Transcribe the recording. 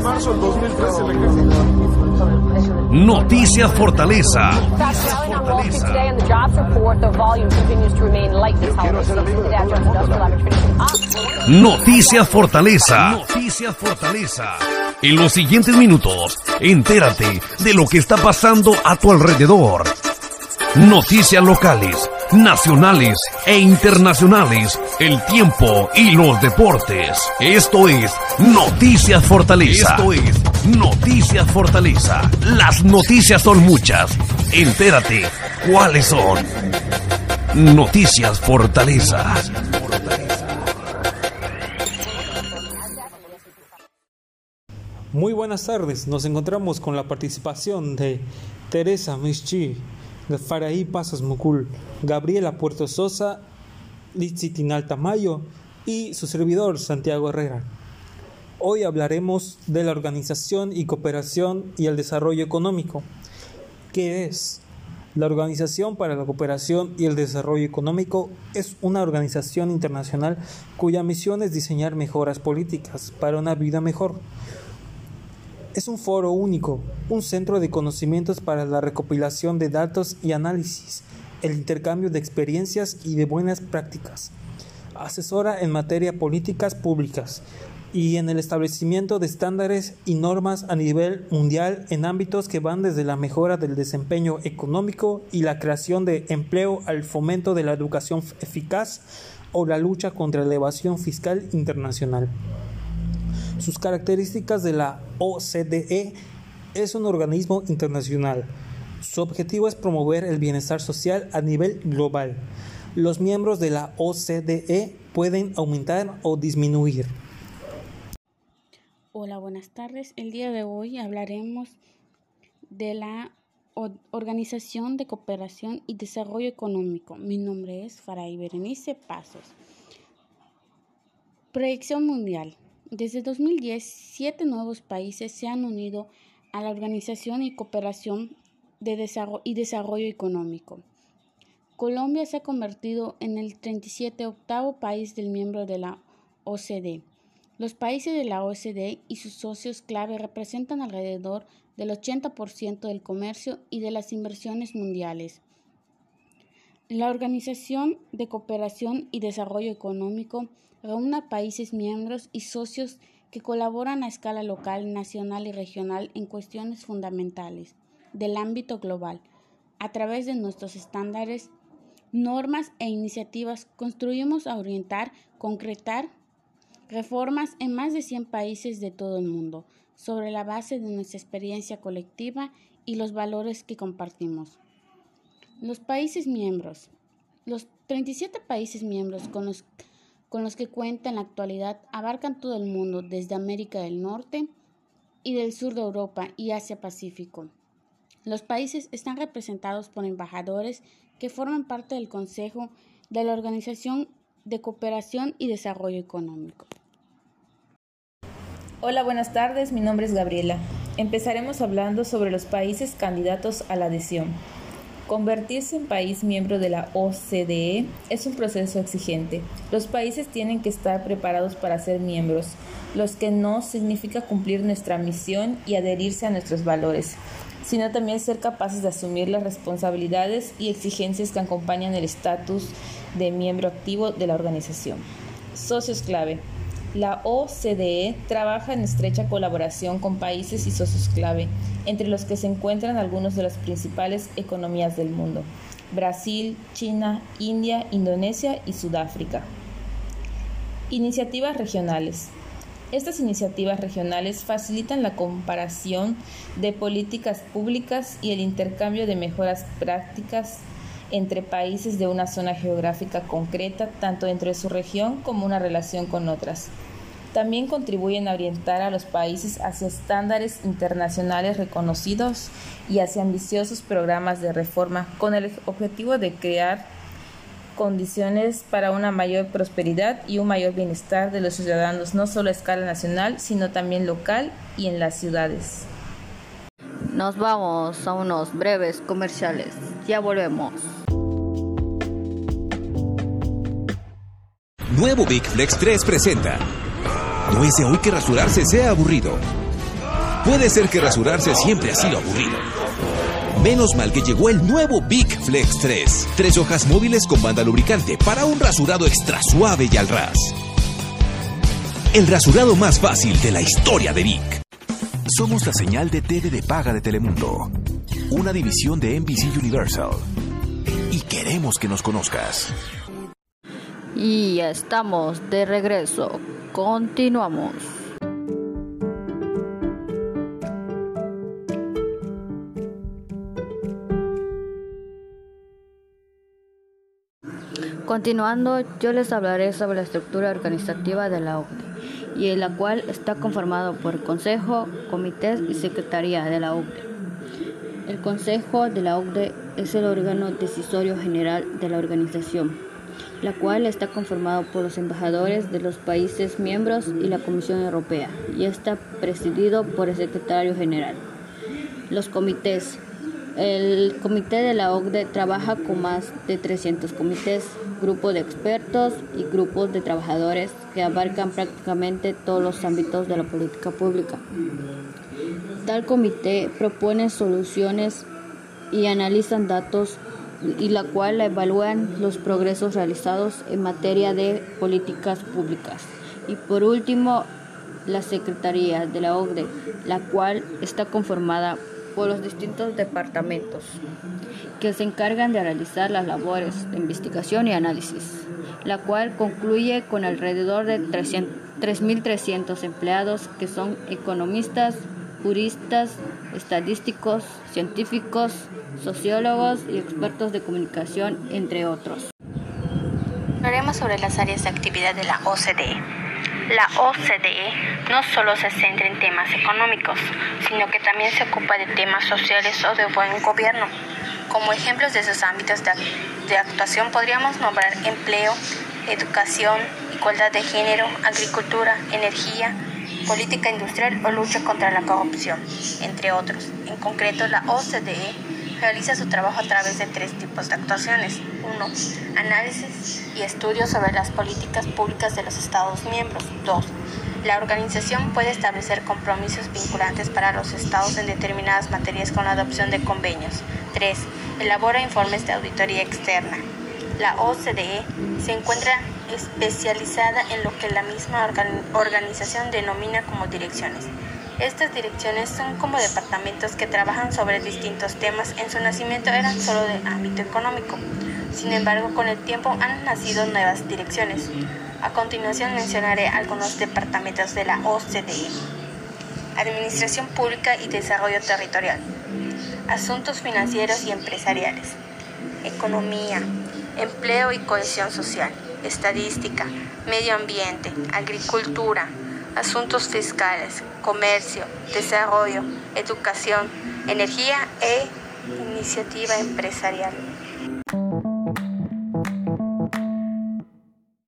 marzo del 2013 el ejército. Noticias Fortaleza. Noticias Fortaleza. Noticias Fortaleza. En los siguientes minutos, entérate de lo que está pasando a tu alrededor. Noticias locales, nacionales e internacionales, el tiempo y los deportes. Esto es Noticias Fortaleza. Esto es Noticias Fortaleza. Las noticias son muchas. Entérate cuáles son. Noticias Fortaleza. Muy buenas tardes, nos encontramos con la participación de Teresa Mischi, Faraí Pasas Mucul, Gabriela Puerto Sosa, Litzitinal Tamayo y su servidor Santiago Herrera. Hoy hablaremos de la organización y cooperación y el desarrollo económico. ¿Qué es? La Organización para la Cooperación y el Desarrollo Económico es una organización internacional cuya misión es diseñar mejoras políticas para una vida mejor es un foro único, un centro de conocimientos para la recopilación de datos y análisis, el intercambio de experiencias y de buenas prácticas. Asesora en materia políticas públicas y en el establecimiento de estándares y normas a nivel mundial en ámbitos que van desde la mejora del desempeño económico y la creación de empleo al fomento de la educación eficaz o la lucha contra la evasión fiscal internacional. Sus características de la OCDE es un organismo internacional. Su objetivo es promover el bienestar social a nivel global. Los miembros de la OCDE pueden aumentar o disminuir. Hola, buenas tardes. El día de hoy hablaremos de la Organización de Cooperación y Desarrollo Económico. Mi nombre es Faray Berenice Pasos. Proyección mundial. Desde 2010, siete nuevos países se han unido a la Organización y Cooperación de y Desarrollo Económico. Colombia se ha convertido en el 37 octavo país del miembro de la OCDE. Los países de la OCDE y sus socios clave representan alrededor del 80% del comercio y de las inversiones mundiales. La Organización de Cooperación y Desarrollo Económico reúne países miembros y socios que colaboran a escala local, nacional y regional en cuestiones fundamentales del ámbito global. A través de nuestros estándares, normas e iniciativas construimos a orientar, concretar reformas en más de 100 países de todo el mundo, sobre la base de nuestra experiencia colectiva y los valores que compartimos. Los países miembros. Los 37 países miembros con los que cuenta en la actualidad abarcan todo el mundo, desde América del Norte y del sur de Europa y Asia-Pacífico. Los países están representados por embajadores que forman parte del Consejo de la Organización de Cooperación y Desarrollo Económico. Hola, buenas tardes. Mi nombre es Gabriela. Empezaremos hablando sobre los países candidatos a la adhesión. Convertirse en país miembro de la OCDE es un proceso exigente. Los países tienen que estar preparados para ser miembros, los que no significa cumplir nuestra misión y adherirse a nuestros valores, sino también ser capaces de asumir las responsabilidades y exigencias que acompañan el estatus de miembro activo de la organización. Socios clave. La OCDE trabaja en estrecha colaboración con países y socios clave, entre los que se encuentran algunos de las principales economías del mundo, Brasil, China, India, Indonesia y Sudáfrica. Iniciativas regionales. Estas iniciativas regionales facilitan la comparación de políticas públicas y el intercambio de mejoras prácticas entre países de una zona geográfica concreta, tanto dentro de su región como una relación con otras. También contribuyen a orientar a los países hacia estándares internacionales reconocidos y hacia ambiciosos programas de reforma con el objetivo de crear condiciones para una mayor prosperidad y un mayor bienestar de los ciudadanos, no solo a escala nacional, sino también local y en las ciudades. Nos vamos a unos breves comerciales. Ya volvemos. Nuevo Big Flex 3 presenta. No es de hoy que rasurarse sea aburrido. Puede ser que rasurarse siempre ha sido aburrido. Menos mal que llegó el nuevo Big Flex 3. Tres hojas móviles con banda lubricante para un rasurado extra suave y al ras. El rasurado más fácil de la historia de Vic. Somos la señal de TV de paga de Telemundo. Una división de NBC Universal. Y queremos que nos conozcas. Y ya estamos de regreso. Continuamos. Continuando, yo les hablaré sobre la estructura organizativa de la OCDE, y en la cual está conformado por Consejo, Comités y Secretaría de la OCDE. El Consejo de la OCDE es el órgano decisorio general de la organización, la cual está conformado por los embajadores de los países miembros y la Comisión Europea, y está presidido por el Secretario General. Los comités el comité de la OCDE trabaja con más de 300 comités, grupos de expertos y grupos de trabajadores que abarcan prácticamente todos los ámbitos de la política pública. Tal comité propone soluciones y analizan datos y la cual evalúan los progresos realizados en materia de políticas públicas. Y por último, la Secretaría de la OCDE, la cual está conformada por los distintos departamentos que se encargan de realizar las labores de investigación y análisis, la cual concluye con alrededor de 3.300 empleados que son economistas, juristas, estadísticos, científicos, sociólogos y expertos de comunicación, entre otros. Hablaremos sobre las áreas de actividad de la OCDE. La OCDE no solo se centra en temas económicos, sino que también se ocupa de temas sociales o de buen gobierno. Como ejemplos de esos ámbitos de, actuación podríamos nombrar empleo, educación, igualdad de género, agricultura, energía, política industrial o lucha contra la corrupción, entre otros. En concreto, la OCDE realiza su trabajo a través de tres tipos de actuaciones. Uno, análisis y estudios sobre las políticas públicas de los Estados miembros. 2. La organización puede establecer compromisos vinculantes para los Estados en determinadas materias con la adopción de convenios. 3. Elabora informes de auditoría externa. La OCDE se encuentra especializada en lo que la misma organización denomina como direcciones. Estas direcciones son como departamentos que trabajan sobre distintos temas. En su nacimiento eran solo de ámbito económico. Sin embargo, con el tiempo han nacido nuevas direcciones. A continuación mencionaré algunos departamentos de la OCDE. Administración Pública y Desarrollo Territorial. Asuntos Financieros y Empresariales. Economía. Empleo y Cohesión Social. Estadística. Medio Ambiente. Agricultura asuntos fiscales, comercio, desarrollo, educación, energía e iniciativa empresarial.